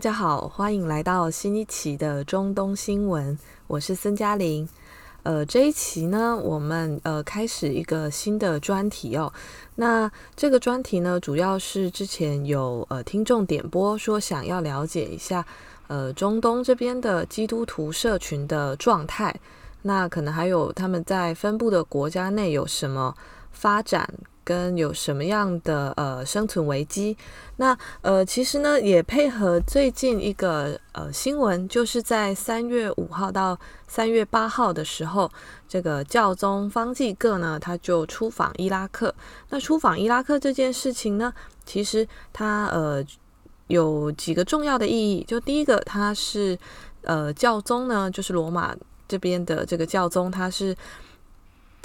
大家好，欢迎来到新一期的中东新闻，我是孙嘉玲。呃，这一期呢，我们呃开始一个新的专题哦。那这个专题呢，主要是之前有呃听众点播说想要了解一下呃中东这边的基督徒社群的状态，那可能还有他们在分布的国家内有什么发展。跟有什么样的呃生存危机？那呃其实呢也配合最近一个呃新闻，就是在三月五号到三月八号的时候，这个教宗方济各呢他就出访伊拉克。那出访伊拉克这件事情呢，其实他呃有几个重要的意义。就第一个，他是呃教宗呢，就是罗马这边的这个教宗，他是。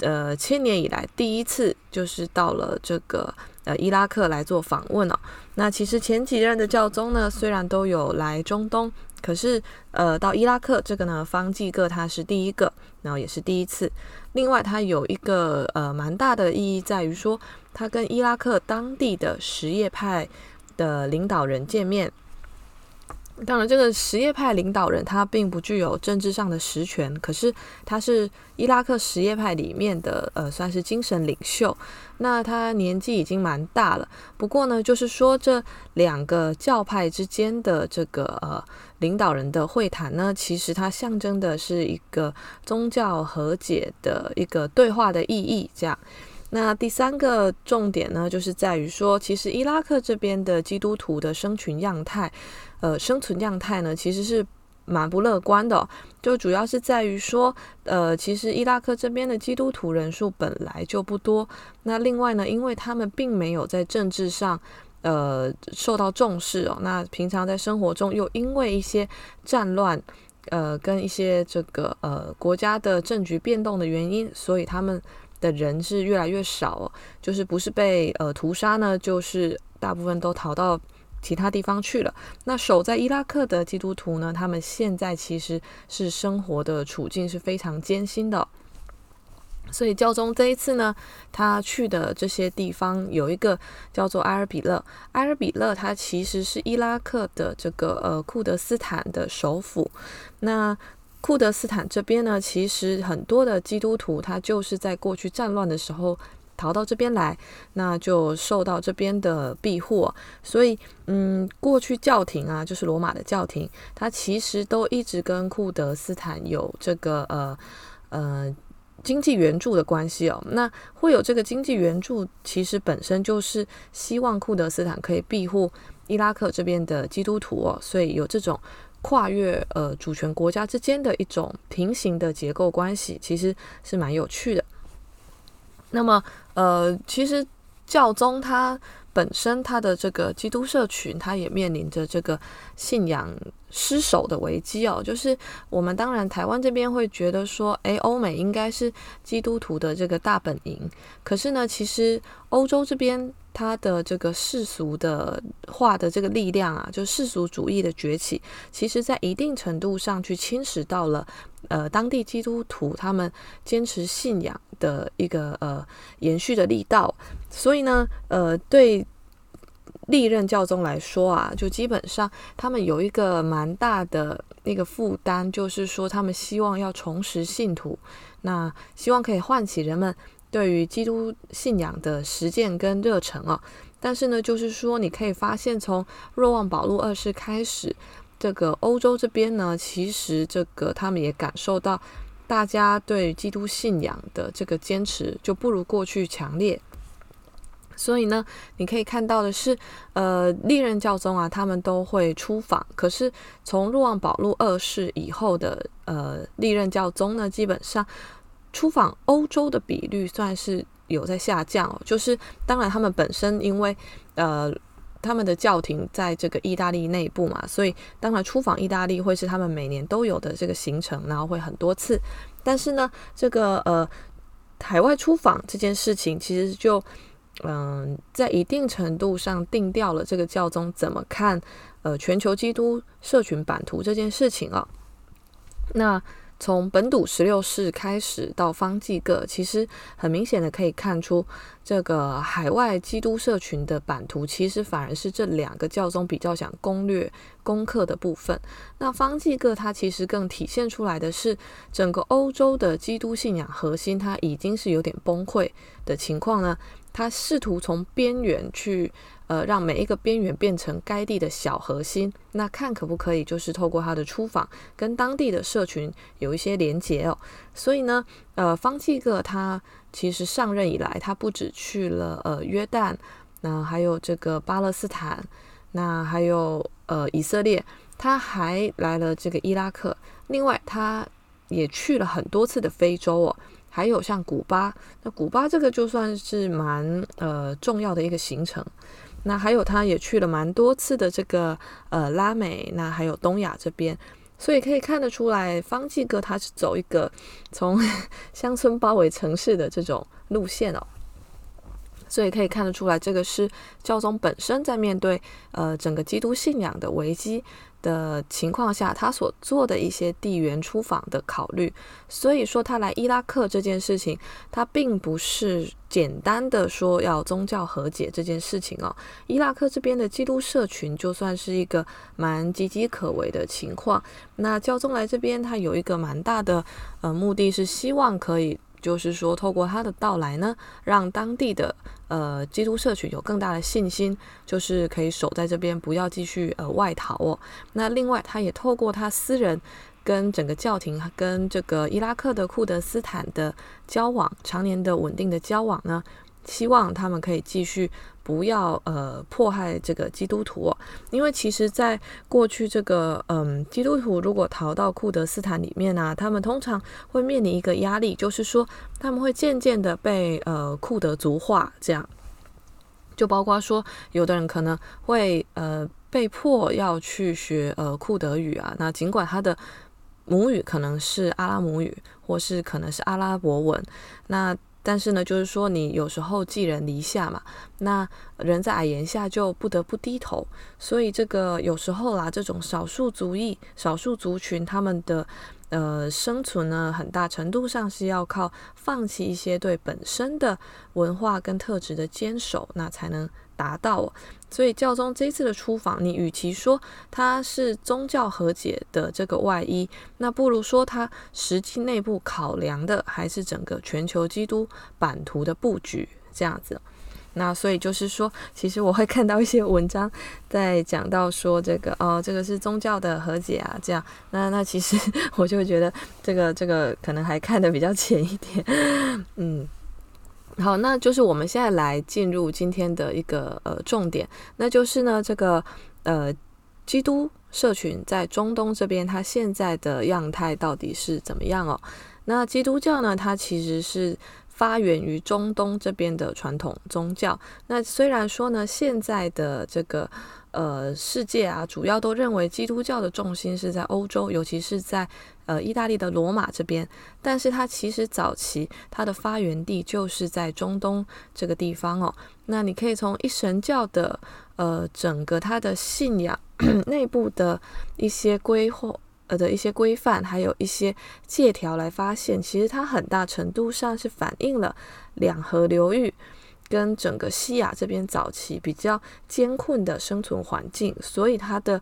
呃，千年以来第一次就是到了这个呃伊拉克来做访问哦。那其实前几任的教宗呢，虽然都有来中东，可是呃到伊拉克这个呢，方济各他是第一个，然后也是第一次。另外，他有一个呃蛮大的意义在于说，他跟伊拉克当地的什叶派的领导人见面。当然，这个什叶派领导人他并不具有政治上的实权，可是他是伊拉克什叶派里面的呃，算是精神领袖。那他年纪已经蛮大了，不过呢，就是说这两个教派之间的这个呃领导人的会谈呢，其实它象征的是一个宗教和解的一个对话的意义。这样，那第三个重点呢，就是在于说，其实伊拉克这边的基督徒的生群样态。呃，生存样态呢，其实是蛮不乐观的，就主要是在于说，呃，其实伊拉克这边的基督徒人数本来就不多，那另外呢，因为他们并没有在政治上，呃，受到重视哦，那平常在生活中又因为一些战乱，呃，跟一些这个呃国家的政局变动的原因，所以他们的人是越来越少哦，就是不是被呃屠杀呢，就是大部分都逃到。其他地方去了。那守在伊拉克的基督徒呢？他们现在其实是生活的处境是非常艰辛的。所以教宗这一次呢，他去的这些地方有一个叫做埃尔比勒。埃尔比勒它其实是伊拉克的这个呃库德斯坦的首府。那库德斯坦这边呢，其实很多的基督徒他就是在过去战乱的时候。逃到这边来，那就受到这边的庇护。所以，嗯，过去教廷啊，就是罗马的教廷，它其实都一直跟库德斯坦有这个呃呃经济援助的关系哦。那会有这个经济援助，其实本身就是希望库德斯坦可以庇护伊拉克这边的基督徒哦。所以有这种跨越呃主权国家之间的一种平行的结构关系，其实是蛮有趣的。那么，呃，其实教宗他本身他的这个基督社群，他也面临着这个信仰失守的危机哦。就是我们当然台湾这边会觉得说，诶，欧美应该是基督徒的这个大本营，可是呢，其实欧洲这边。他的这个世俗的化的这个力量啊，就世俗主义的崛起，其实在一定程度上去侵蚀到了呃当地基督徒他们坚持信仰的一个呃延续的力道。所以呢，呃，对历任教宗来说啊，就基本上他们有一个蛮大的那个负担，就是说他们希望要重拾信徒，那希望可以唤起人们。对于基督信仰的实践跟热忱啊，但是呢，就是说你可以发现，从若望保禄二世开始，这个欧洲这边呢，其实这个他们也感受到，大家对基督信仰的这个坚持就不如过去强烈。所以呢，你可以看到的是，呃，历任教宗啊，他们都会出访。可是从若望保禄二世以后的呃历任教宗呢，基本上。出访欧洲的比率算是有在下降哦，就是当然他们本身因为呃他们的教廷在这个意大利内部嘛，所以当然出访意大利会是他们每年都有的这个行程，然后会很多次。但是呢，这个呃海外出访这件事情，其实就嗯、在一定程度上定调了这个教宗怎么看呃全球基督社群版图这件事情啊、那从本笃十六世开始到方济各，其实很明显的可以看出，这个海外基督社群的版图，其实反而是这两个教宗比较想攻略攻克的部分。那方济各他其实更体现出来的是，整个欧洲的基督信仰核心，它已经是有点崩溃的情况呢。他试图从边缘去，呃，让每一个边缘变成该地的小核心。那看可不可以，就是透过他的出访，跟当地的社群有一些连结哦。所以呢，呃，方济各他其实上任以来，他不止去了呃约旦，那还有这个巴勒斯坦，那还有呃以色列，他还来了这个伊拉克。另外，他也去了很多次的非洲哦。还有像古巴，那古巴这个就算是蛮呃重要的一个行程。那还有他也去了蛮多次的这个呃拉美，那还有东亚这边，所以可以看得出来，方济哥他是走一个从 乡村包围城市的这种路线哦。所以可以看得出来，这个是教宗本身在面对呃整个基督信仰的危机的情况下，他所做的一些地缘出访的考虑。所以说，他来伊拉克这件事情，他并不是简单的说要宗教和解这件事情哦。伊拉克这边的基督社群，就算是一个蛮岌岌可危的情况。那教宗来这边，他有一个蛮大的呃目的是希望可以。就是说，透过他的到来呢，让当地的呃基督社群有更大的信心，就是可以守在这边，不要继续呃外逃哦。那另外，他也透过他私人跟整个教廷跟这个伊拉克的库德斯坦的交往，常年的稳定的交往呢，希望他们可以继续。不要呃迫害这个基督徒，因为其实在过去这个嗯基督徒如果逃到库德斯坦里面呢，他们通常会面临一个压力，就是说他们会渐渐的被呃库德族化，这样就包括说有的人可能会呃被迫要去学呃库德语啊，那尽管他的母语可能是阿拉姆语，或是可能是阿拉伯文，那。但是呢，就是说你有时候寄人篱下嘛，那人在矮檐下就不得不低头，所以这个有时候啦，这种少数族裔、少数族群他们的呃生存呢，很大程度上是要靠放弃一些对本身的文化跟特质的坚守，那才能达到。所以教宗这次的出访，你与其说它是宗教和解的这个外衣，那不如说它实际内部考量的还是整个全球基督版图的布局这样子。那所以就是说，其实我会看到一些文章在讲到说这个哦，这个是宗教的和解啊，这样。那那其实 我就会觉得这个这个可能还看得比较浅一点，嗯。好，那就是我们现在来进入今天的一个呃重点，那就是呢这个呃基督社群在中东这边，它现在的样态到底是怎么样哦？那基督教呢，它其实是发源于中东这边的传统宗教。那虽然说呢，现在的这个。呃，世界啊，主要都认为基督教的重心是在欧洲，尤其是在呃意大利的罗马这边。但是它其实早期它的发源地就是在中东这个地方哦。那你可以从一神教的呃整个它的信仰内部的一些规划呃的一些规范，还有一些借条来发现，其实它很大程度上是反映了两河流域。跟整个西亚这边早期比较艰困的生存环境，所以它的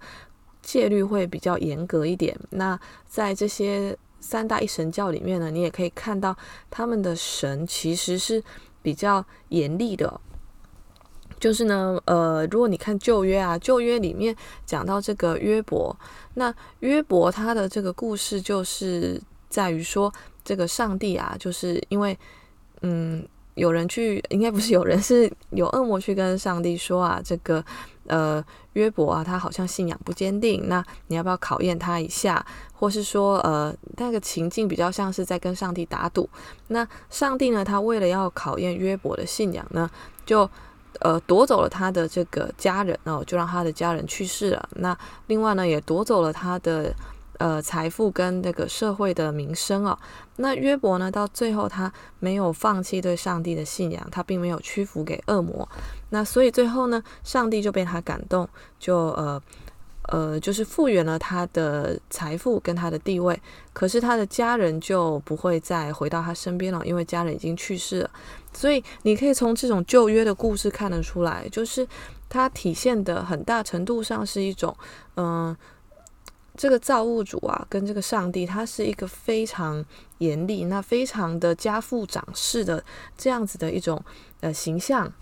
戒律会比较严格一点。那在这些三大一神教里面呢，你也可以看到他们的神其实是比较严厉的。就是呢，呃，如果你看旧约啊，旧约里面讲到这个约伯，那约伯他的这个故事就是在于说，这个上帝啊，就是因为嗯。有人去，应该不是有人，是有恶魔去跟上帝说啊，这个呃约伯啊，他好像信仰不坚定，那你要不要考验他一下？或是说呃那个情境比较像是在跟上帝打赌。那上帝呢，他为了要考验约伯的信仰呢，就呃夺走了他的这个家人哦，就让他的家人去世了。那另外呢，也夺走了他的。呃，财富跟那个社会的名声哦，那约伯呢，到最后他没有放弃对上帝的信仰，他并没有屈服给恶魔，那所以最后呢，上帝就被他感动，就呃呃，就是复原了他的财富跟他的地位，可是他的家人就不会再回到他身边了，因为家人已经去世了。所以你可以从这种旧约的故事看得出来，就是它体现的很大程度上是一种，嗯、这个造物主啊，跟这个上帝，他是一个非常严厉、那非常的家父长势的这样子的一种呃形象。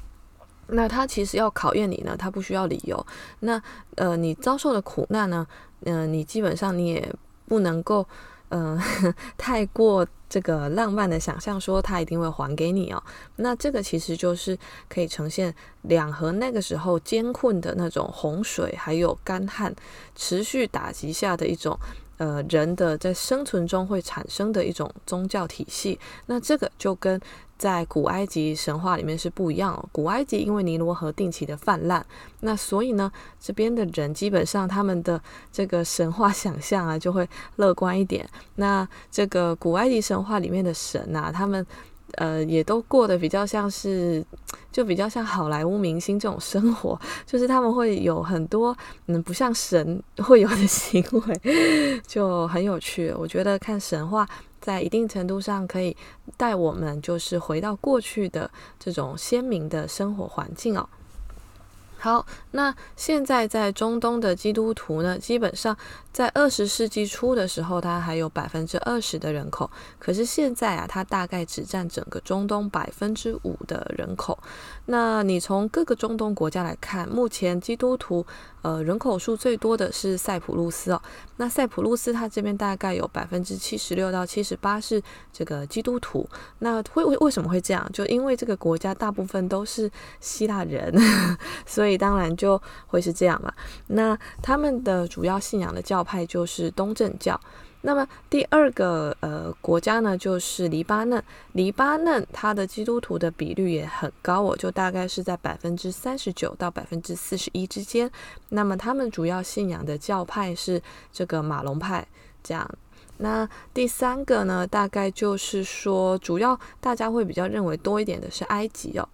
那他其实要考验你呢，他不需要理由。那呃，你遭受的苦难呢，嗯、呃，你基本上你也不能够，嗯、呃，太过这个浪漫的想象说他一定会还给你哦。那这个其实就是可以呈现两河那个时候艰困的那种洪水，还有干旱持续打击下的一种。呃，人的在生存中会产生的一种宗教体系，那这个就跟在古埃及神话里面是不一样哦。古埃及因为尼罗河定期的泛滥，那所以呢，这边的人基本上他们的这个神话想象啊，就会乐观一点。那这个古埃及神话里面的神呐、啊，他们。呃，也都过得比较像是，就比较像好莱坞明星这种生活，就是他们会有很多嗯，不像神会有的行为，就很有趣。我觉得看神话，在一定程度上可以带我们就是回到过去的这种鲜明的生活环境哦。好，那现在在中东的基督徒呢，基本上在二十世纪初的时候，它还有百分之二十的人口，可是现在啊，它大概只占整个中东百分之五的人口。那你从各个中东国家来看，目前基督徒呃人口数最多的是塞浦路斯哦。那塞浦路斯它这边大概有百分之七十六到七十八是这个基督徒。那会为为什么会这样？就因为这个国家大部分都是希腊人，所以。以当然就会是这样嘛。那他们的主要信仰的教派就是东正教。那么第二个呃国家呢，就是黎巴嫩。黎巴嫩它的基督徒的比率也很高哦，就大概是在百分之三十九到百分之四十一之间。那么他们主要信仰的教派是这个马龙派。这样。那第三个呢，大概就是说，主要大家会比较认为多一点的是埃及哦。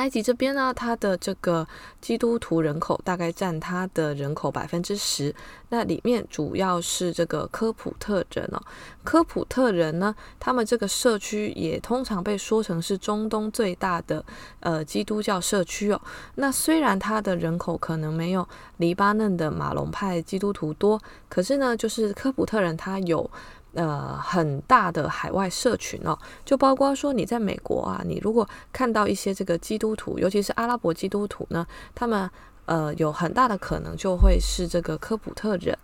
埃及这边呢，它的这个基督徒人口大概占它的人口百分之十，那里面主要是这个科普特人哦。科普特人呢，他们这个社区也通常被说成是中东最大的呃基督教社区哦。那虽然它的人口可能没有黎巴嫩的马龙派基督徒多，可是呢，就是科普特人他有。呃，很大的海外社群哦，就包括说你在美国啊，你如果看到一些这个基督徒，尤其是阿拉伯基督徒呢，他们呃有很大的可能就会是这个科普特人。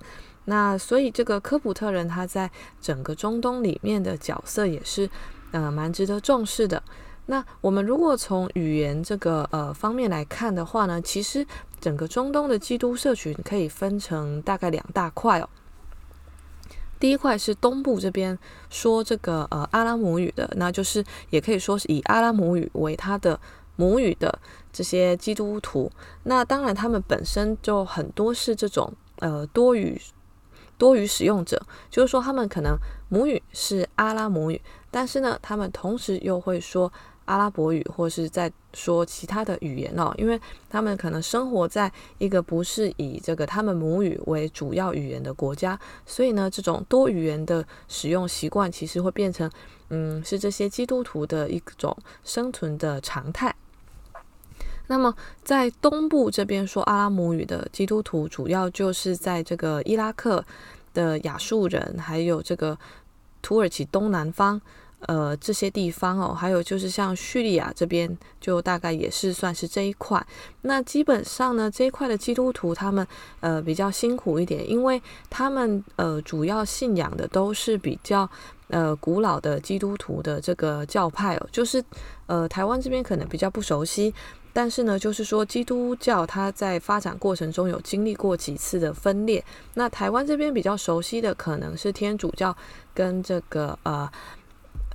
那所以这个科普特人他在整个中东里面的角色也是呃蛮值得重视的。那我们如果从语言这个呃方面来看的话呢，其实整个中东的基督社群可以分成大概两大块哦。第一块是东部这边说这个呃阿拉姆语的，那就是也可以说是以阿拉姆语为他的母语的这些基督徒。那当然他们本身就很多是这种呃多语多语使用者，就是说他们可能母语是阿拉姆语，但是呢他们同时又会说。阿拉伯语，或是在说其他的语言哦，因为他们可能生活在一个不是以这个他们母语为主要语言的国家，所以呢，这种多语言的使用习惯其实会变成，嗯，是这些基督徒的一种生存的常态。那么在东部这边说阿拉姆语的基督徒，主要就是在这个伊拉克的亚述人，还有这个土耳其东南方。呃，这些地方哦，还有就是像叙利亚这边，就大概也是算是这一块。那基本上呢，这一块的基督徒他们呃比较辛苦一点，因为他们呃主要信仰的都是比较呃古老的基督徒的这个教派哦，就是呃台湾这边可能比较不熟悉，但是呢，就是说基督教它在发展过程中有经历过几次的分裂。那台湾这边比较熟悉的可能是天主教跟这个呃。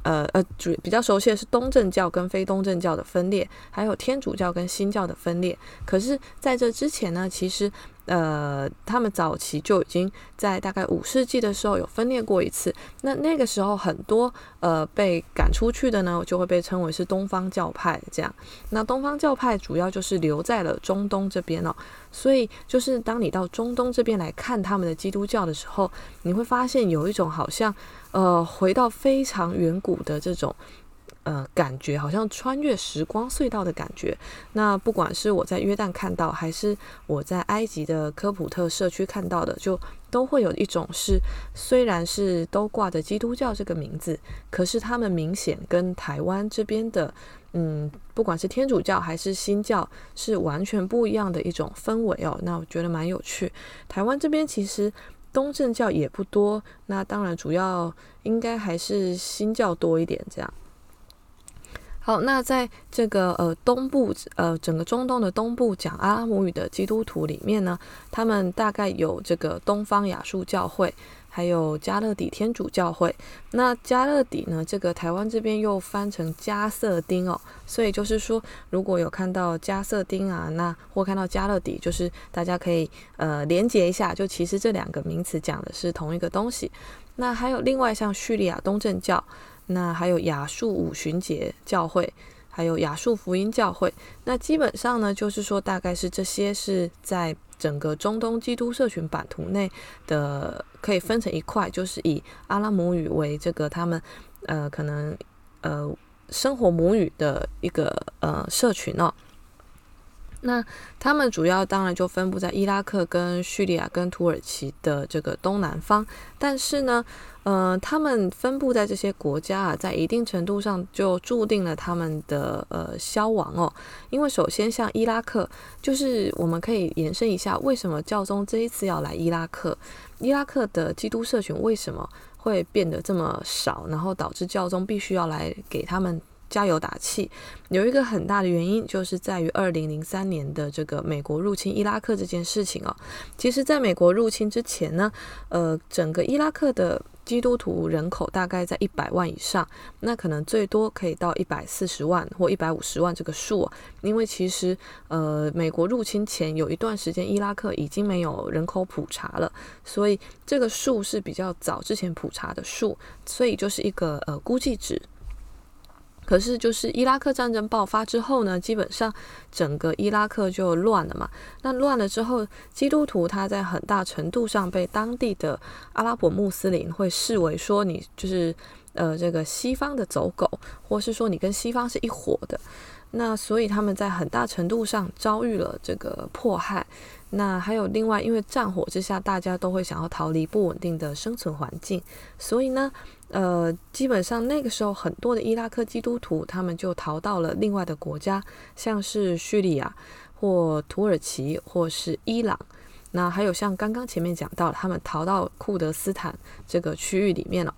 呃呃，主比较熟悉的是东正教跟非东正教的分裂，还有天主教跟新教的分裂。可是，在这之前呢，其实呃，他们早期就已经在大概五世纪的时候有分裂过一次。那那个时候很多呃被赶出去的呢，就会被称为是东方教派这样。那东方教派主要就是留在了中东这边哦。所以就是当你到中东这边来看他们的基督教的时候，你会发现有一种好像呃回到非常远古的这种。呃，感觉好像穿越时光隧道的感觉。那不管是我在约旦看到，还是我在埃及的科普特社区看到的，就都会有一种是，虽然是都挂着基督教这个名字，可是他们明显跟台湾这边的，嗯，不管是天主教还是新教，是完全不一样的一种氛围哦。那我觉得蛮有趣。台湾这边其实东正教也不多，那当然主要应该还是新教多一点这样。好，那在这个呃东部呃整个中东的东部讲阿拉姆语的基督徒里面呢，他们大概有这个东方亚述教会，还有加勒底天主教会。那加勒底呢，这个台湾这边又翻成加瑟丁哦，所以就是说，如果有看到加瑟丁啊，那或看到加勒底，就是大家可以呃连结一下，就其实这两个名词讲的是同一个东西。那还有另外像叙利亚东正教。那还有亚述五旬节教会，还有亚述福音教会。那基本上呢，就是说大概是这些是在整个中东基督社群版图内的，可以分成一块，就是以阿拉姆语为这个他们呃可能呃生活母语的一个呃社群哦。那他们主要当然就分布在伊拉克、跟叙利亚、跟土耳其的这个东南方，但是呢，呃，他们分布在这些国家啊，在一定程度上就注定了他们的呃消亡哦。因为首先像伊拉克，就是我们可以延伸一下，为什么教宗这一次要来伊拉克？伊拉克的基督社群为什么会变得这么少？然后导致教宗必须要来给他们。加油打气，有一个很大的原因，就是在于二零零三年的这个美国入侵伊拉克这件事情哦。其实，在美国入侵之前呢，呃，整个伊拉克的基督徒人口大概在一百万以上，那可能最多可以到一百四十万或一百五十万这个数啊。因为其实，呃，美国入侵前有一段时间，伊拉克已经没有人口普查了，所以这个数是比较早之前普查的数，所以就是一个呃估计值。可是，就是伊拉克战争爆发之后呢，基本上整个伊拉克就乱了嘛。那乱了之后，基督徒他在很大程度上被当地的阿拉伯穆斯林会视为说你就是呃这个西方的走狗，或是说你跟西方是一伙的。那所以他们在很大程度上遭遇了这个迫害。那还有另外，因为战火之下，大家都会想要逃离不稳定的生存环境，所以呢，呃，基本上那个时候很多的伊拉克基督徒他们就逃到了另外的国家，像是叙利亚或土耳其或是伊朗。那还有像刚刚前面讲到，他们逃到库德斯坦这个区域里面了。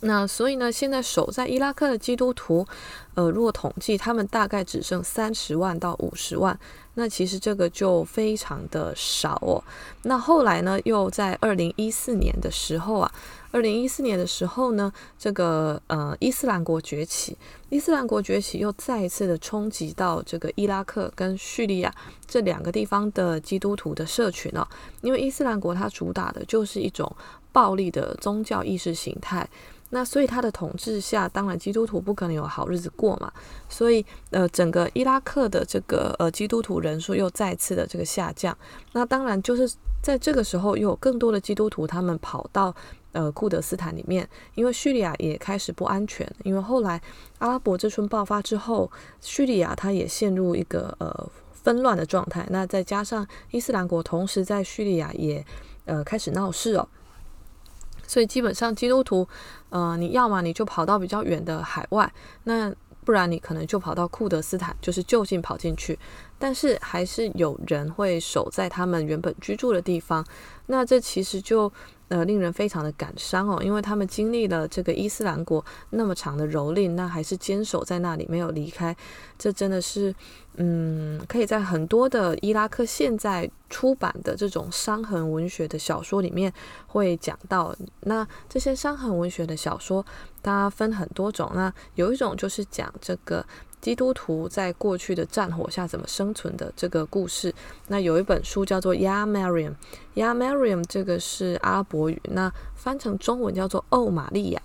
那所以呢，现在守在伊拉克的基督徒，呃，如果统计，他们大概只剩三十万到五十万。那其实这个就非常的少哦。那后来呢，又在二零一四年的时候啊，二零一四年的时候呢，这个呃伊斯兰国崛起，伊斯兰国崛起又再一次的冲击到这个伊拉克跟叙利亚这两个地方的基督徒的社群哦。因为伊斯兰国它主打的就是一种暴力的宗教意识形态。那所以他的统治下，当然基督徒不可能有好日子过嘛。所以呃，整个伊拉克的这个呃基督徒人数又再次的这个下降。那当然就是在这个时候，又有更多的基督徒他们跑到呃库德斯坦里面，因为叙利亚也开始不安全。因为后来阿拉伯之春爆发之后，叙利亚它也陷入一个呃纷乱的状态。那再加上伊斯兰国同时在叙利亚也呃开始闹事哦。所以基本上基督徒，呃，你要么你就跑到比较远的海外，那不然你可能就跑到库德斯坦，就是就近跑进去。但是还是有人会守在他们原本居住的地方，那这其实就。呃，令人非常的感伤哦，因为他们经历了这个伊斯兰国那么长的蹂躏，那还是坚守在那里没有离开，这真的是，嗯，可以在很多的伊拉克现在出版的这种伤痕文学的小说里面会讲到。那这些伤痕文学的小说，它分很多种，那有一种就是讲这个基督徒在过去的战火下怎么生存的这个故事。那有一本书叫做《Ya Maryam》，Ya Maryam 这个是阿拉伯语，那翻成中文叫做“奥，玛利亚”。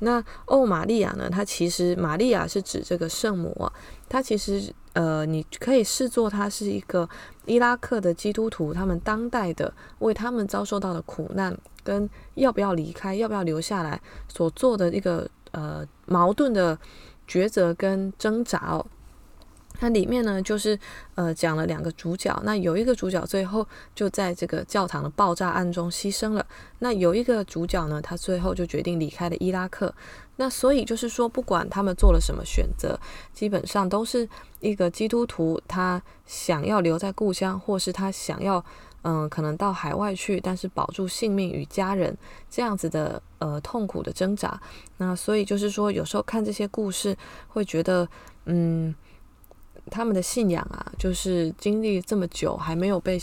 那“奥，玛利亚”呢？它其实玛利亚是指这个圣母，它其实呃，你可以视作它是一个伊拉克的基督徒，他们当代的为他们遭受到的苦难跟要不要离开、要不要留下来所做的一个呃矛盾的抉择跟挣扎哦。它里面呢，就是呃讲了两个主角，那有一个主角最后就在这个教堂的爆炸案中牺牲了，那有一个主角呢，他最后就决定离开了伊拉克。那所以就是说，不管他们做了什么选择，基本上都是一个基督徒，他想要留在故乡，或是他想要嗯、可能到海外去，但是保住性命与家人这样子的呃痛苦的挣扎。那所以就是说，有时候看这些故事，会觉得嗯。他们的信仰啊，就是经历这么久还没有被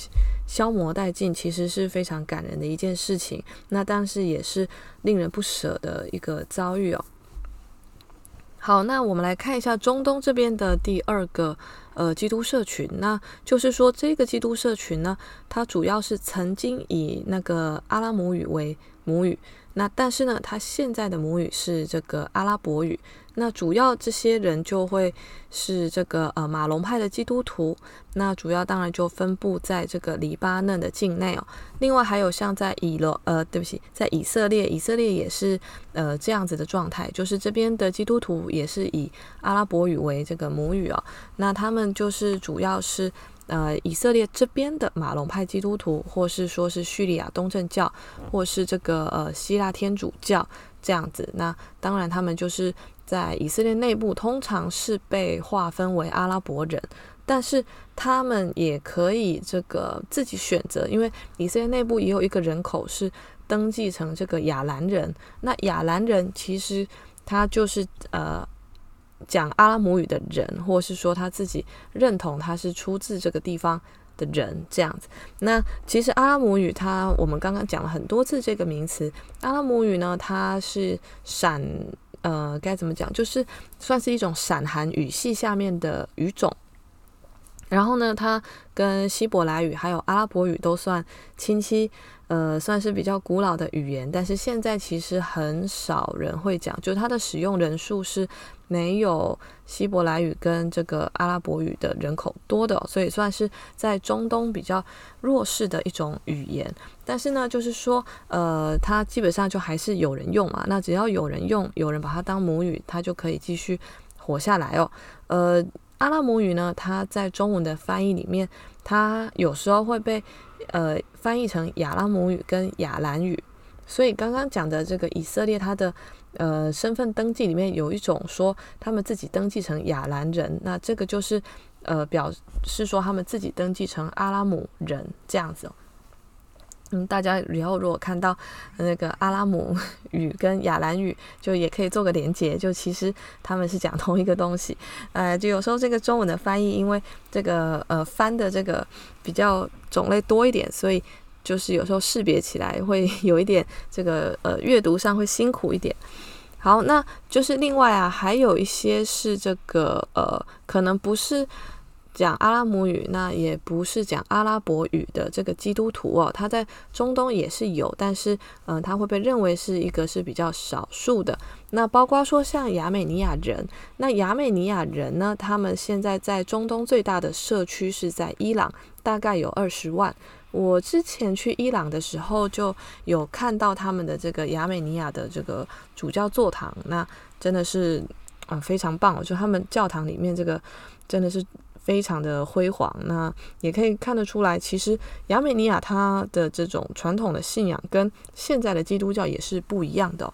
消磨殆尽，其实是非常感人的一件事情。那但是也是令人不舍的一个遭遇哦。好，那我们来看一下中东这边的第二个呃基督社群，那就是说这个基督社群呢，它主要是曾经以那个阿拉姆语为母语。那但是呢，他现在的母语是这个阿拉伯语。那主要这些人就会是这个呃马龙派的基督徒。那主要当然就分布在这个黎巴嫩的境内哦。另外还有像在以罗呃，对不起，在以色列，以色列也是呃这样子的状态，就是这边的基督徒也是以阿拉伯语为这个母语哦。那他们就是主要是。呃，以色列这边的马龙派基督徒，或是说是叙利亚东正教，或是这个呃希腊天主教这样子，那当然他们就是在以色列内部，通常是被划分为阿拉伯人，但是他们也可以这个自己选择，因为以色列内部也有一个人口是登记成这个亚兰人，那亚兰人其实他就是呃。讲阿拉姆语的人，或是说他自己认同他是出自这个地方的人，这样子。那其实阿拉姆语它，它我们刚刚讲了很多次这个名词。阿拉姆语呢，它是闪呃，该怎么讲？就是算是一种闪含语系下面的语种。然后呢，它跟希伯来语还有阿拉伯语都算亲戚。呃，算是比较古老的语言，但是现在其实很少人会讲，就它的使用人数是没有希伯来语跟这个阿拉伯语的人口多的，所以算是在中东比较弱势的一种语言。但是呢，就是说，呃，它基本上就还是有人用嘛，那只要有人用，有人把它当母语，它就可以继续活下来哦。呃，阿拉姆语呢，它在中文的翻译里面，它有时候会被。呃，翻译成亚拉姆语跟亚兰语，所以刚刚讲的这个以色列，它的呃身份登记里面有一种说他们自己登记成亚兰人，那这个就是呃表示说他们自己登记成阿拉姆人这样子。嗯，大家以后如果看到那个阿拉姆语跟亚兰语，就也可以做个连接，就其实他们是讲同一个东西。呃，就有时候这个中文的翻译，因为这个呃翻的这个比较种类多一点，所以就是有时候识别起来会 有一点这个呃阅读上会辛苦一点。好，那就是另外啊，还有一些是这个呃，可能不是。讲阿拉姆语，那也不是讲阿拉伯语的这个基督徒哦，他在中东也是有，但是嗯、他会被认为是一个是比较少数的。那包括说像亚美尼亚人，那亚美尼亚人呢，他们现在在中东最大的社区是在伊朗，大概有二十万。我之前去伊朗的时候，就有看到他们的这个亚美尼亚的这个主教座堂，那真的是啊、非常棒，就他们教堂里面这个真的是。非常的辉煌，那也可以看得出来，其实亚美尼亚它的这种传统的信仰跟现在的基督教也是不一样的哦。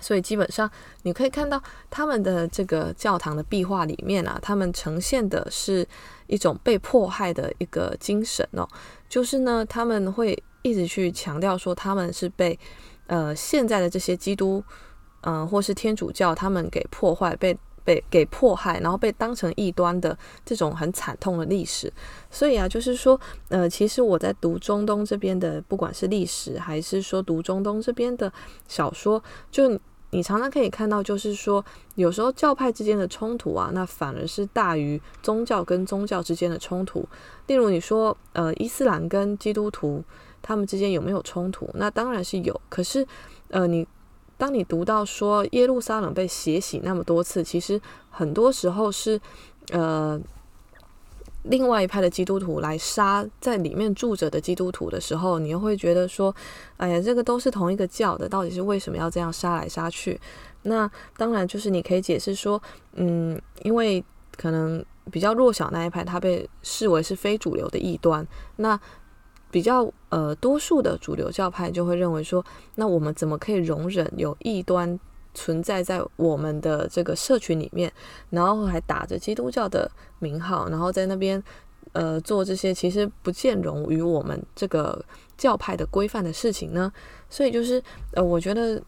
所以基本上你可以看到他们的这个教堂的壁画里面啊，他们呈现的是一种被迫害的一个精神哦，就是呢，他们会一直去强调说他们是被呃现在的这些基督嗯、或是天主教他们给破坏被。被给迫害，然后被当成异端的这种很惨痛的历史，所以啊，就是说，呃，其实我在读中东这边的，不管是历史还是说读中东这边的小说，就你常常可以看到，就是说有时候教派之间的冲突啊，那反而是大于宗教跟宗教之间的冲突。例如你说，呃，伊斯兰跟基督徒他们之间有没有冲突？那当然是有。可是，呃，你当你读到说耶路撒冷被血洗那么多次，其实很多时候是，呃。另外一派的基督徒来杀在里面住着的基督徒的时候，你又会觉得说：“哎呀，这个都是同一个教的，到底是为什么要这样杀来杀去？”那当然就是你可以解释说，嗯，因为可能比较弱小那一派，他被视为是非主流的异端。那比较呃多数的主流教派就会认为说，那我们怎么可以容忍有异端？存在在我们的这个社群里面，然后还打着基督教的名号，然后在那边呃做这些其实不见容于我们这个教派的规范的事情呢。所以就是呃，我觉得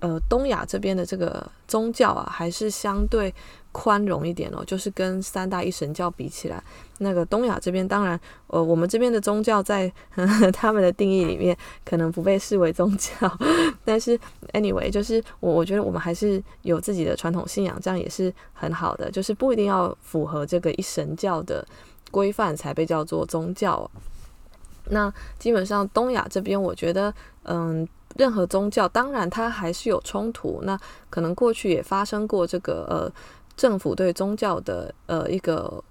呃东亚这边的这个宗教啊，还是相对。宽容一点哦，就是跟三大一神教比起来，那个东亚这边当然，呃，我们这边的宗教在呵呵他们的定义里面可能不被视为宗教，但是 anyway，就是我我觉得我们还是有自己的传统信仰，这样也是很好的，就是不一定要符合这个一神教的规范才被叫做宗教。那基本上东亚这边，我觉得，嗯，任何宗教当然它还是有冲突，那可能过去也发生过这个呃。政府对宗教的呃一个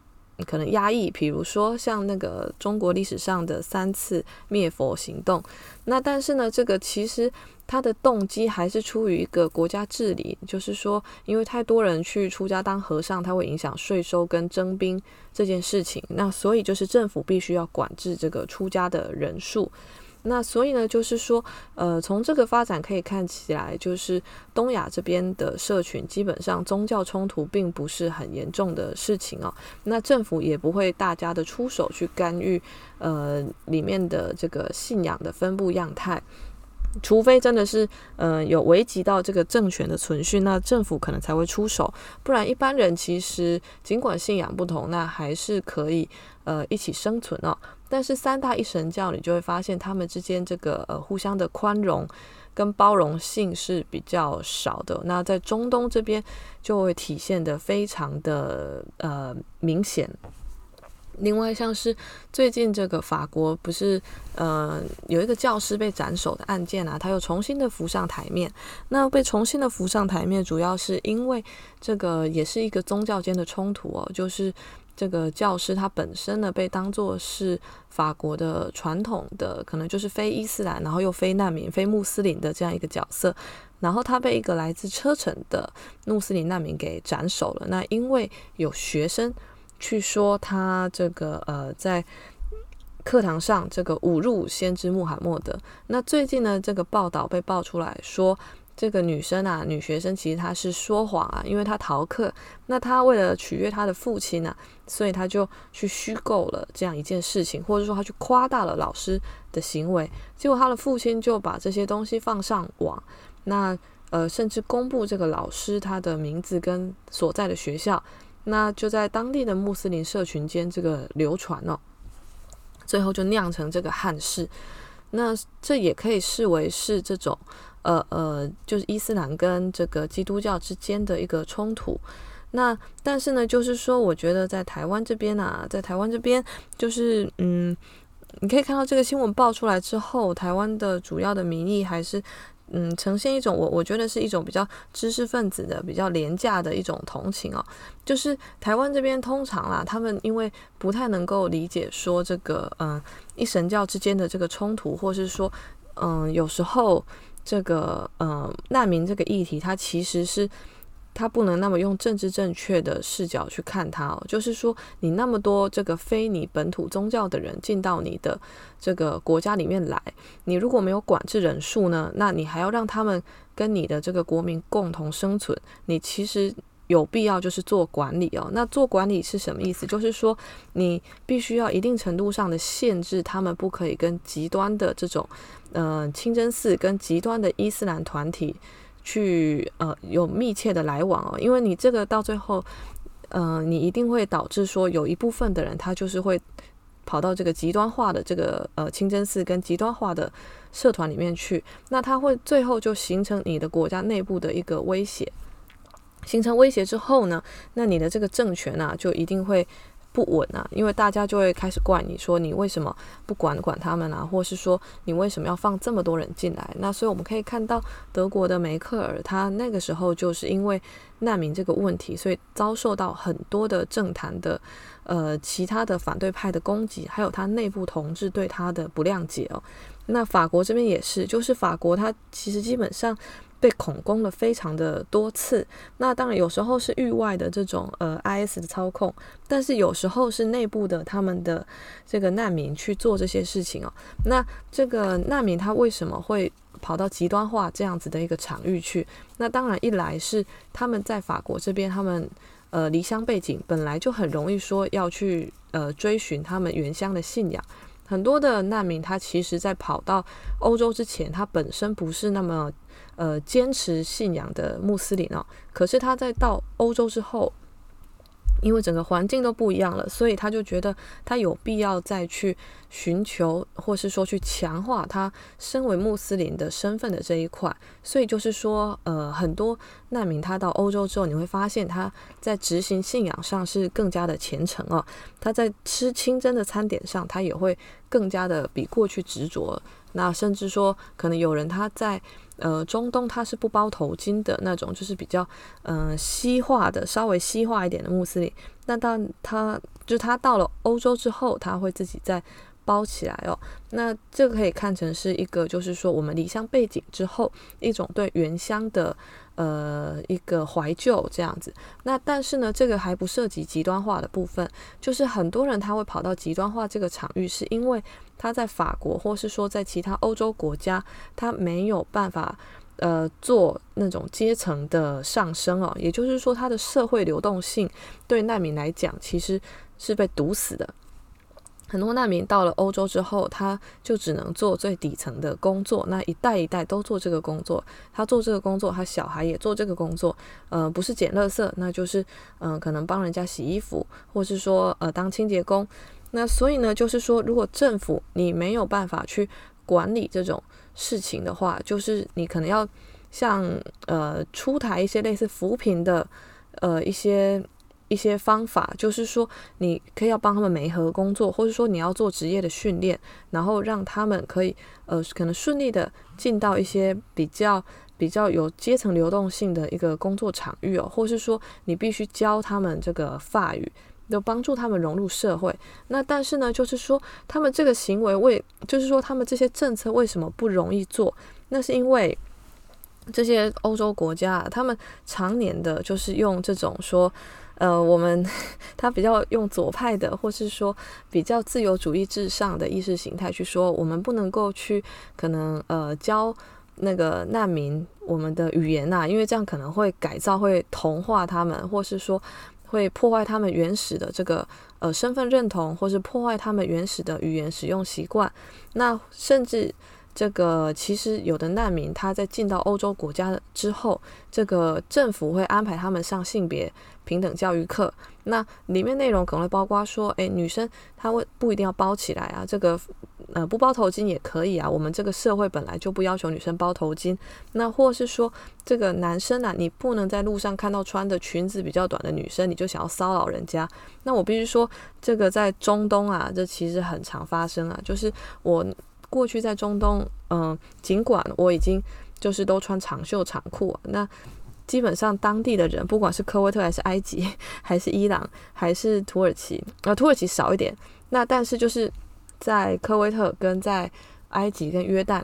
可能压抑，比如说像那个中国历史上的三次灭佛行动，那但是呢，这个其实它的动机还是出于一个国家治理，就是说，因为太多人去出家当和尚，它会影响税收跟征兵这件事情，那所以就是政府必须要管制这个出家的人数。那所以呢，就是说，呃，从这个发展可以看起来，就是东亚这边的社群基本上宗教冲突并不是很严重的事情哦。那政府也不会大家的出手去干预，呃，里面的这个信仰的分布样态，除非真的是呃有危及到这个政权的存续，那政府可能才会出手。不然一般人其实尽管信仰不同，那还是可以呃一起生存哦。但是三大一神教，你就会发现他们之间这个呃互相的宽容跟包容性是比较少的。那在中东这边就会体现得非常的呃明显。另外像是最近这个法国不是呃有一个教师被斩首的案件啊，他又重新的浮上台面。那被重新的浮上台面，主要是因为这个也是一个宗教间的冲突哦，就是。这个教师他本身呢，被当作是法国的传统的，可能就是非伊斯兰，然后又非难民、非穆斯林的这样一个角色，然后他被一个来自车臣的穆斯林难民给斩首了。那因为有学生去说他这个呃在课堂上这个侮辱先知穆罕默德，那最近呢这个报道被爆出来说。这个女生啊，女学生其实她是说谎啊，因为她逃课。那她为了取悦她的父亲呢、所以他就去虚构了这样一件事情，或者说他去夸大了老师的行为。结果他的父亲就把这些东西放上网，那呃，甚至公布这个老师他的名字跟所在的学校，那就在当地的穆斯林社群间这个流传了、哦，最后就酿成这个憾事。那这也可以视为是这种。呃呃，就是伊斯兰跟这个基督教之间的一个冲突。那但是呢，就是说，我觉得在台湾这边啊，在台湾这边，就是嗯，你可以看到这个新闻爆出来之后，台湾的主要的民意还是嗯，呈现一种我我觉得是一种比较知识分子的比较廉价的一种同情哦。就是台湾这边通常啦，他们因为不太能够理解说这个嗯，一神教之间的这个冲突，或是说嗯，有时候。这个嗯难民这个议题，它其实是他不能那么用政治正确的视角去看它哦。就是说，你那么多这个非你本土宗教的人进到你的这个国家里面来，你如果没有管制人数呢，那你还要让他们跟你的这个国民共同生存，你其实。有必要就是做管理哦，那做管理是什么意思？就是说你必须要一定程度上的限制他们，不可以跟极端的这种，呃，清真寺跟极端的伊斯兰团体去呃有密切的来往哦，因为你这个到最后，呃，你一定会导致说有一部分的人他就是会跑到这个极端化的这个呃清真寺跟极端化的社团里面去，那它会最后就形成你的国家内部的一个威胁。形成威胁之后呢，那你的这个政权啊，就一定会不稳啊，因为大家就会开始怪你说你为什么不管管他们啊，或是说你为什么要放这么多人进来？那所以我们可以看到德国的梅克尔，他那个时候就是因为难民这个问题，所以遭受到很多的政坛的呃其他的反对派的攻击，还有他内部同志对他的不谅解哦。那法国这边也是，就是法国他其实基本上。被恐攻了非常的多次，那当然有时候是域外的这种呃 IS 的操控，但是有时候是内部的他们的这个难民去做这些事情哦。那这个难民他为什么会跑到极端化这样子的一个场域去？那当然一来是他们在法国这边，他们呃离乡背景本来就很容易说要去呃追寻他们原乡的信仰，很多的难民他其实在跑到欧洲之前，他本身不是那么。呃，坚持信仰的穆斯林哦，可是他在到欧洲之后，因为整个环境都不一样了，所以他就觉得他有必要再去寻求，或是说去强化他身为穆斯林的身份的这一块。所以就是说，呃，很多难民他到欧洲之后，你会发现他在执行信仰上是更加的虔诚哦。他在吃清真的餐点上，他也会更加的比过去执着。那甚至说，可能有人他在。呃，中东他是不包头巾的那种，就是比较嗯、西化的，稍微西化一点的穆斯林。那到他就他到了欧洲之后，他会自己再包起来哦。那这个可以看成是一个，就是说我们离乡背景之后一种对原乡的。呃，一个怀旧这样子，那但是呢，这个还不涉及极端化的部分，就是很多人他会跑到极端化这个场域，是因为他在法国，或是说在其他欧洲国家，他没有办法呃做那种阶层的上升哦，也就是说，他的社会流动性对难民来讲，其实是被堵死的。很多难民到了欧洲之后，他就只能做最底层的工作。那一代一代都做这个工作，他做这个工作，他小孩也做这个工作。呃，不是捡垃圾，那就是嗯、可能帮人家洗衣服，或是说呃当清洁工。那所以呢，就是说，如果政府你没有办法去管理这种事情的话，就是你可能要像呃出台一些类似扶贫的呃一些。一些方法，就是说，你可以要帮他们媒合工作，或者说你要做职业的训练，然后让他们可以呃，可能顺利的进到一些比较比较有阶层流动性的一个工作场域哦，或是说你必须教他们这个法语，就帮助他们融入社会。那但是呢，就是说他们这个行为为，就是说他们这些政策为什么不容易做？那是因为这些欧洲国家，他们常年的就是用这种说。呃，我们 他比较用左派的，或是说比较自由主义至上的意识形态去说，我们不能够去可能呃教那个难民我们的语言呐、因为这样可能会改造、会同化他们，或是说会破坏他们原始的这个呃身份认同，或是破坏他们原始的语言使用习惯。那甚至这个其实有的难民他在进到欧洲国家之后，这个政府会安排他们上性别平等教育课，那里面内容可能会包括说，诶，女生她会不一定要包起来啊，这个呃不包头巾也可以啊。我们这个社会本来就不要求女生包头巾，那或是说这个男生啊，你不能在路上看到穿的裙子比较短的女生，你就想要骚扰人家。那我必须说，这个在中东啊，这其实很常发生啊。就是我过去在中东，嗯、尽管我已经就是都穿长袖长裤，那。基本上当地的人，不管是科威特还是埃及，还是伊朗，还是土耳其，呃，土耳其少一点。那但是就是在科威特跟在埃及跟约旦，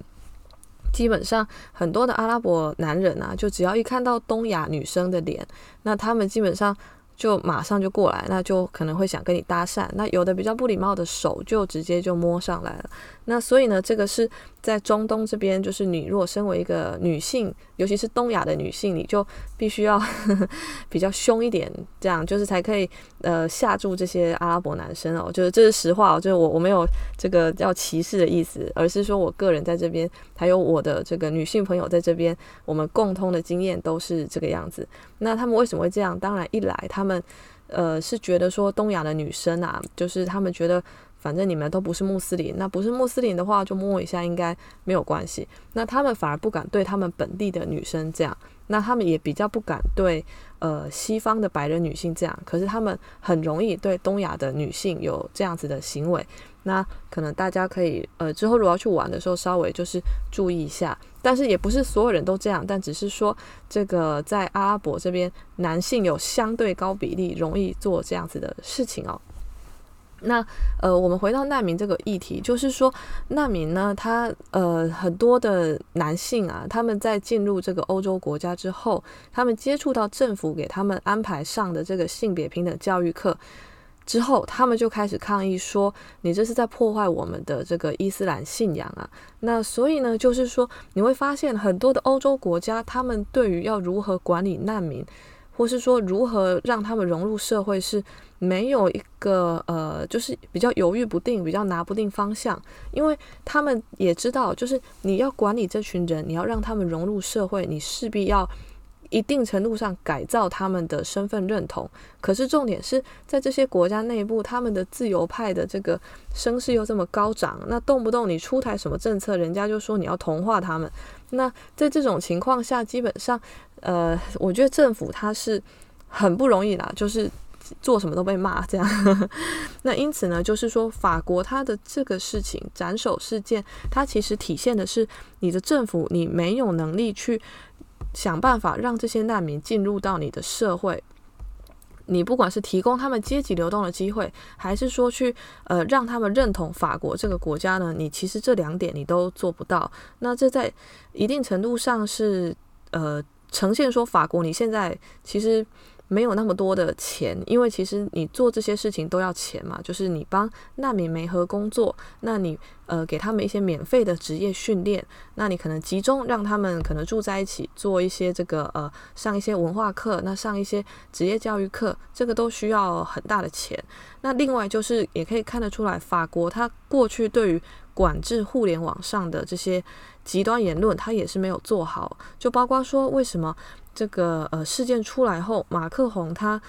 基本上很多的阿拉伯男人啊，就只要一看到东亚女生的脸，那他们基本上。就马上就过来，那就可能会想跟你搭讪。那有的比较不礼貌的手就直接就摸上来了。那所以呢，这个是在中东这边，就是你如果身为一个女性，尤其是东亚的女性，你就必须要呵 呵比较凶一点，这样就是才可以呃吓住这些阿拉伯男生哦。就是这是实话哦，就是我我没有这个要歧视的意思，而是说我个人在这边，还有我的这个女性朋友在这边，我们共通的经验都是这个样子。那他们为什么会这样？当然，一来他们呃是觉得说东亚的女生啊，就是他们觉得反正你们都不是穆斯林，那不是穆斯林的话，就摸一下应该没有关系。那他们反而不敢对他们本地的女生这样，那他们也比较不敢对呃西方的白人女性这样，可是他们很容易对东亚的女性有这样子的行为。那可能大家可以呃之后如果要去玩的时候，稍微就是注意一下。但是也不是所有人都这样，但只是说这个在阿拉伯这边，男性有相对高比例容易做这样子的事情哦。那呃，我们回到难民这个议题，就是说难民呢，他呃很多的男性啊，他们在进入这个欧洲国家之后，他们接触到政府给他们安排上的这个性别平等教育课。之后，他们就开始抗议说：“你这是在破坏我们的这个伊斯兰信仰啊！”那所以呢，就是说你会发现很多的欧洲国家，他们对于要如何管理难民，或是说如何让他们融入社会，是没有一个呃，就是比较犹豫不定，比较拿不定方向，因为他们也知道，就是你要管理这群人，你要让他们融入社会，你势必要。一定程度上改造他们的身份认同，可是重点是在这些国家内部，他们的自由派的这个声势又这么高涨，那动不动你出台什么政策，人家就说你要同化他们。那在这种情况下，基本上，呃，我觉得政府他是很不容易啦，就是做什么都被骂这样。那因此呢，就是说法国他的这个事情斩首事件，它其实体现的是你的政府你没有能力去。想办法让这些难民进入到你的社会，你不管是提供他们阶级流动的机会，还是说去呃让他们认同法国这个国家呢？你其实这两点你都做不到。那这在一定程度上是呃呈现说法国你现在其实。没有那么多的钱，因为其实你做这些事情都要钱嘛。就是你帮难民媒合工作，那你呃给他们一些免费的职业训练，那你可能集中让他们可能住在一起，做一些这个呃上一些文化课，那上一些职业教育课，这个都需要很大的钱。那另外就是也可以看得出来，法国它过去对于管制互联网上的这些极端言论，他也是没有做好，就包括说为什么。这个呃事件出来后，马克宏他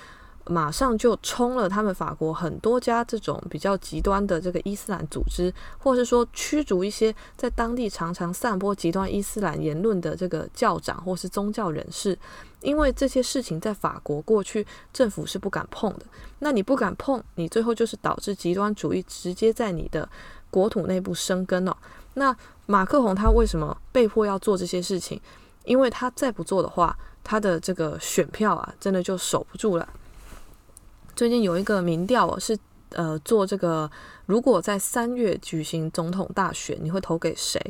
马上就冲了他们法国很多家这种比较极端的这个伊斯兰组织，或是说驱逐一些在当地常常散播极端伊斯兰言论的这个教长或是宗教人士，因为这些事情在法国过去政府是不敢碰的。那你不敢碰，你最后就是导致极端主义直接在你的国土内部生根了。那马克宏他为什么被迫要做这些事情？因为他再不做的话，他的这个选票啊，真的就守不住了。最近有一个民调哦，是呃做这个，如果在三月举行总统大选，你会投给谁？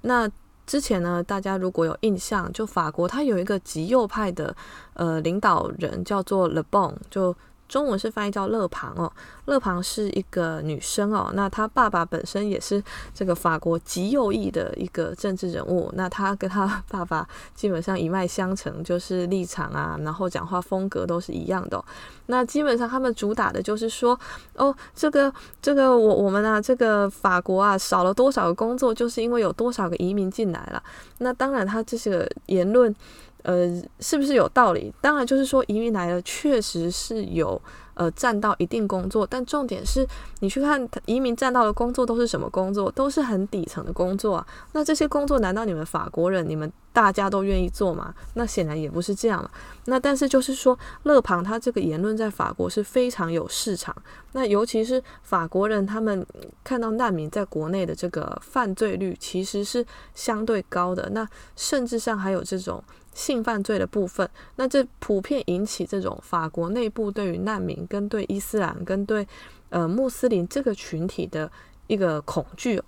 那之前呢，大家如果有印象，就法国他有一个极右派的呃领导人叫做 Le Bon，就。中文是翻译叫勒庞哦，勒庞是一个女生哦，那她爸爸本身也是这个法国极右翼的一个政治人物，那她跟她爸爸基本上一脉相承，就是立场啊，然后讲话风格都是一样的。那基本上他们主打的就是说，哦，这个这个我我们啊，这个法国啊少了多少个工作，就是因为有多少个移民进来了。那当然，他这些个言论。呃，是不是有道理？当然，就是说移民来了，确实是有呃占到一定工作，但重点是你去看移民占到的工作都是什么工作？都是很底层的工作啊。那这些工作难道你们法国人、你们大家都愿意做吗？那显然也不是这样了。那但是就是说，勒庞他这个言论在法国是非常有市场。那尤其是法国人，他们看到难民在国内的这个犯罪率其实是相对高的，那甚至上还有这种。性犯罪的部分，那这普遍引起这种法国内部对于难民跟对伊斯兰跟对呃穆斯林这个群体的一个恐惧。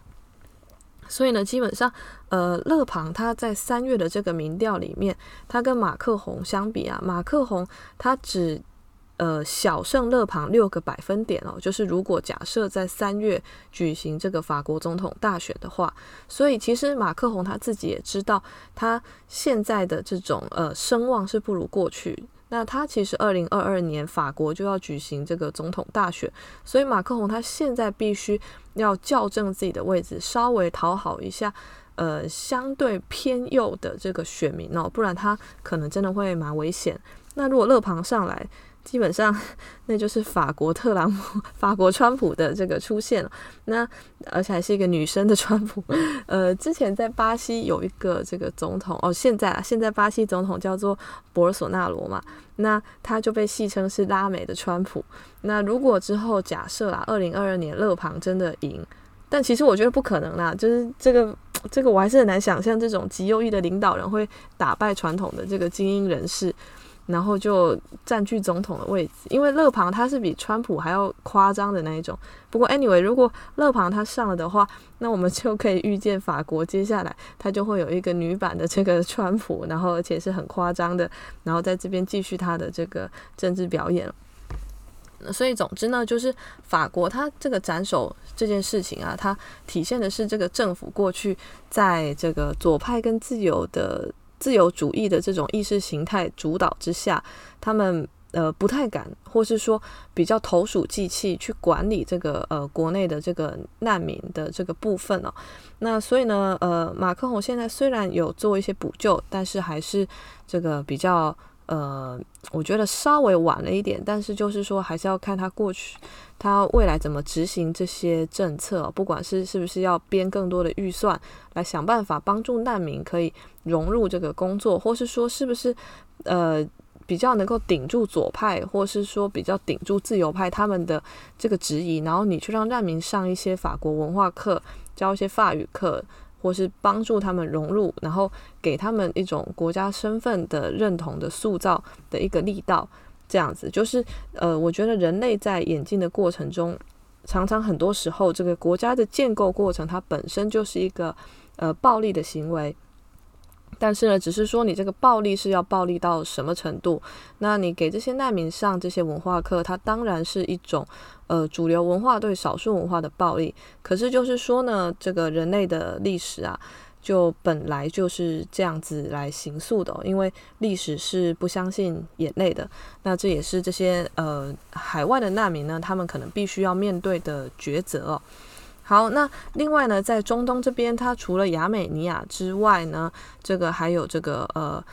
所以呢，基本上呃，勒庞他在三月的这个民调里面，他跟马克宏相比啊，马克宏他只。呃，小胜勒庞六个百分点哦，就是如果假设在三月举行这个法国总统大选的话，所以其实马克宏他自己也知道，他现在的这种呃声望是不如过去。那他其实二零二二年法国就要举行这个总统大选，所以马克宏他现在必须要校正自己的位置，稍微讨好一下呃相对偏右的这个选民哦，不然他可能真的会蛮危险。那如果勒庞上来，基本上那就是法国特朗普、法国川普的这个出现。那而且还是一个女生的川普。呃，之前在巴西有一个这个总统哦，现在啊，现在巴西总统叫做博尔索纳罗嘛，那他就被戏称是拉美的川普。那如果之后假设啊，二零二二年勒庞真的赢，但其实我觉得不可能啦，就是这个。这个我还是很难想象，这种极右翼的领导人会打败传统的这个精英人士，然后就占据总统的位置。因为勒庞他是比川普还要夸张的那一种。不过 anyway，如果勒庞他上了的话，那我们就可以预见法国接下来他就会有一个女版的这个川普，然后而且是很夸张的，然后在这边继续他的这个政治表演。所以，总之呢，就是法国它这个斩首这件事情啊，它体现的是这个政府过去在这个左派跟自由的自由主义的这种意识形态主导之下，他们呃不太敢，或是说比较投鼠忌器去管理这个呃国内的这个难民的这个部分哦。那所以呢，呃，马克宏现在虽然有做一些补救，但是还是这个比较。呃，我觉得稍微晚了一点，但是就是说，还是要看他过去，他未来怎么执行这些政策，不管是是不是要编更多的预算来想办法帮助难民可以融入这个工作，或是说是不是呃比较能够顶住左派，或是说比较顶住自由派他们的这个质疑，然后你去让难民上一些法国文化课，教一些法语课。或是帮助他们融入，然后给他们一种国家身份的认同的塑造的一个力道，这样子就是呃，我觉得人类在演进的过程中，常常很多时候这个国家的建构过程，它本身就是一个呃暴力的行为。但是呢，只是说你这个暴力是要暴力到什么程度？那你给这些难民上这些文化课，它当然是一种呃主流文化对少数文化的暴力。可是就是说呢，这个人类的历史啊，就本来就是这样子来形塑的，因为历史是不相信眼泪的。那这也是这些呃海外的难民呢，他们可能必须要面对的抉择哦。好，那另外呢，在中东这边，它除了亚美尼亚之外呢，这个还有这个呃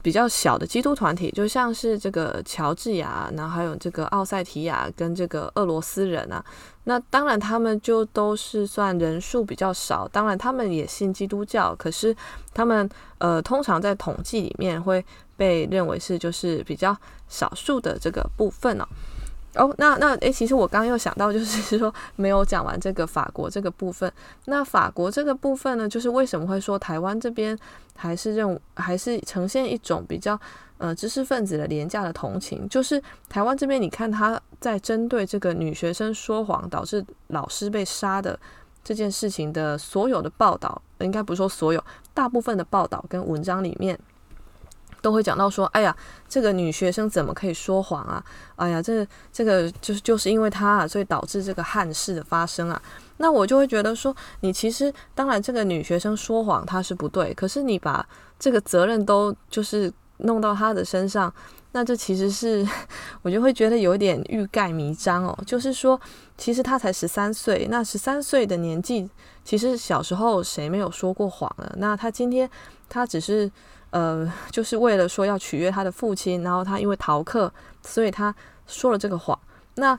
比较小的基督团体，就像是这个乔治亚，然后还有这个奥塞提亚跟这个俄罗斯人啊，那当然他们就都是算人数比较少，当然他们也信基督教，可是他们呃通常在统计里面会被认为是就是比较少数的这个部分哦。哦，那那诶，其实我刚刚又想到，就是说没有讲完这个法国这个部分。那法国这个部分呢，就是为什么会说台湾这边还是认还是呈现一种比较呃知识分子的廉价的同情？就是台湾这边，你看他在针对这个女学生说谎导致老师被杀的这件事情的所有的报道，应该不是说所有，大部分的报道跟文章里面。都会讲到说，哎呀，这个女学生怎么可以说谎啊？哎呀，这这个就是就是因为她啊，所以导致这个憾事的发生啊。那我就会觉得说，你其实当然这个女学生说谎她是不对，可是你把这个责任都就是弄到她的身上，那这其实是 我就会觉得有点欲盖弥彰哦。就是说，其实她才十三岁，那十三岁的年纪，其实小时候谁没有说过谎呢？那她今天她只是。呃，就是为了说要取悦他的父亲，然后他因为逃课，所以他说了这个谎。那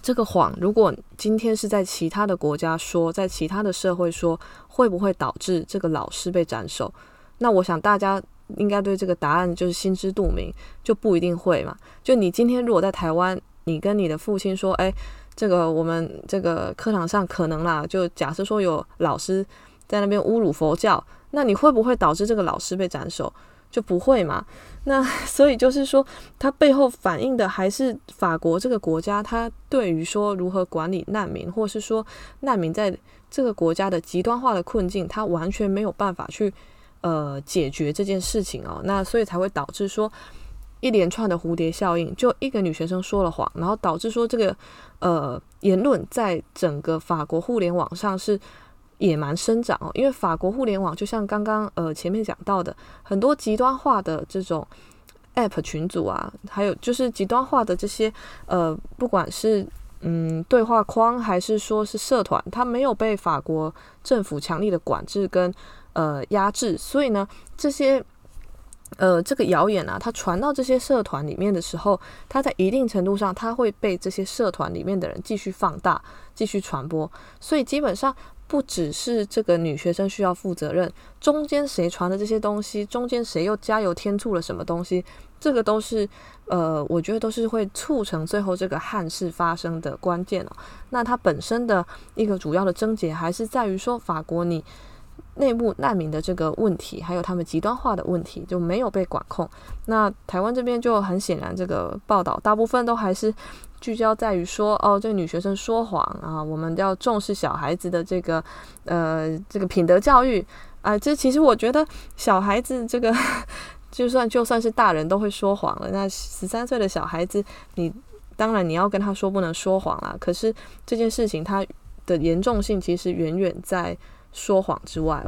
这个谎，如果今天是在其他的国家说，在其他的社会说，会不会导致这个老师被斩首？那我想大家应该对这个答案就是心知肚明，就不一定会嘛。就你今天如果在台湾，你跟你的父亲说，哎，这个我们这个课堂上可能啦，就假设说有老师在那边侮辱佛教。那你会不会导致这个老师被斩首？就不会嘛？那 所以就是说，它背后反映的还是法国这个国家，它对于说如何管理难民，或是说难民在这个国家的极端化的困境，它完全没有办法去呃解决这件事情哦。那所以才会导致说一连串的蝴蝶效应，就一个女学生说了谎，然后导致说这个呃言论在整个法国互联网上是。野蛮生长哦，因为法国互联网就像刚刚呃前面讲到的，很多极端化的这种 App 群组啊，还有就是极端化的这些呃，不管是嗯对话框还是说是社团，它没有被法国政府强力的管制跟呃压制，所以呢，这些呃，这个谣言啊，它传到这些社团里面的时候，它在一定程度上，它会被这些社团里面的人继续放大、继续传播，所以基本上。不只是这个女学生需要负责任，中间谁传的这些东西，中间谁又加油添醋了什么东西，这个都是呃，我觉得都是会促成最后这个憾事发生的关键哦。那它本身的一个主要的症结还是在于说，法国你内部难民的这个问题，还有他们极端化的问题就没有被管控。那台湾这边就很显然，这个报道大部分都还是。聚焦在于说，哦，这个女学生说谎啊，我们要重视小孩子的这个，呃，这个品德教育啊。这其实我觉得，小孩子这个，就算就算是大人都会说谎了。那十三岁的小孩子，你当然你要跟他说不能说谎啦。可是这件事情它的严重性其实远远在说谎之外。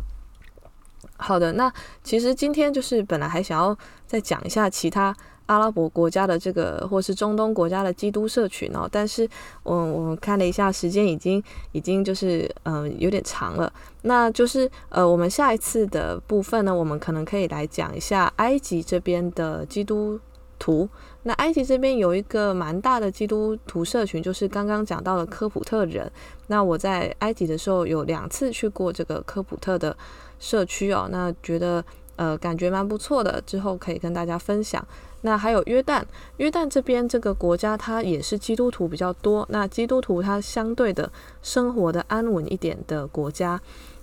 好的，那其实今天就是本来还想要再讲一下其他。阿拉伯国家的这个，或是中东国家的基督社群哦，但是我我看了一下时间，已经已经就是嗯、有点长了。那就是呃，我们下一次的部分呢，我们可能可以来讲一下埃及这边的基督徒。那埃及这边有一个蛮大的基督徒社群，就是刚刚讲到的科普特人。那我在埃及的时候有两次去过这个科普特的社区哦，那觉得呃感觉蛮不错的，之后可以跟大家分享。那还有约旦，约旦这边这个国家，它也是基督徒比较多。那基督徒它相对的生活的安稳一点的国家，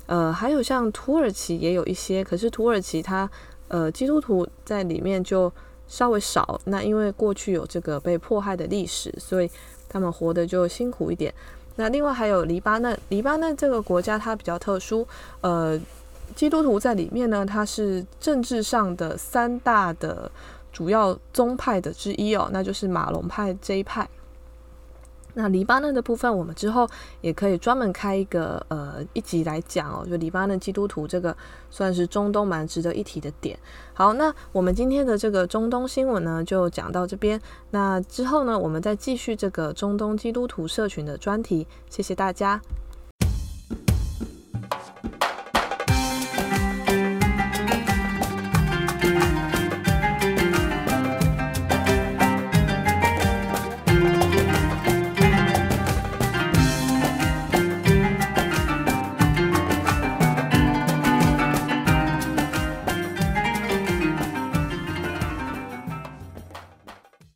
呃，还有像土耳其也有一些，可是土耳其它呃基督徒在里面就稍微少。那因为过去有这个被迫害的历史，所以他们活得就辛苦一点。那另外还有黎巴嫩，黎巴嫩这个国家它比较特殊，呃，基督徒在里面呢，它是政治上的三大的。主要宗派的之一哦，那就是马龙派这一派。那黎巴嫩的部分，我们之后也可以专门开一个呃一集来讲哦，就黎巴嫩基督徒这个算是中东蛮值得一提的点。好，那我们今天的这个中东新闻呢，就讲到这边。那之后呢，我们再继续这个中东基督徒社群的专题。谢谢大家。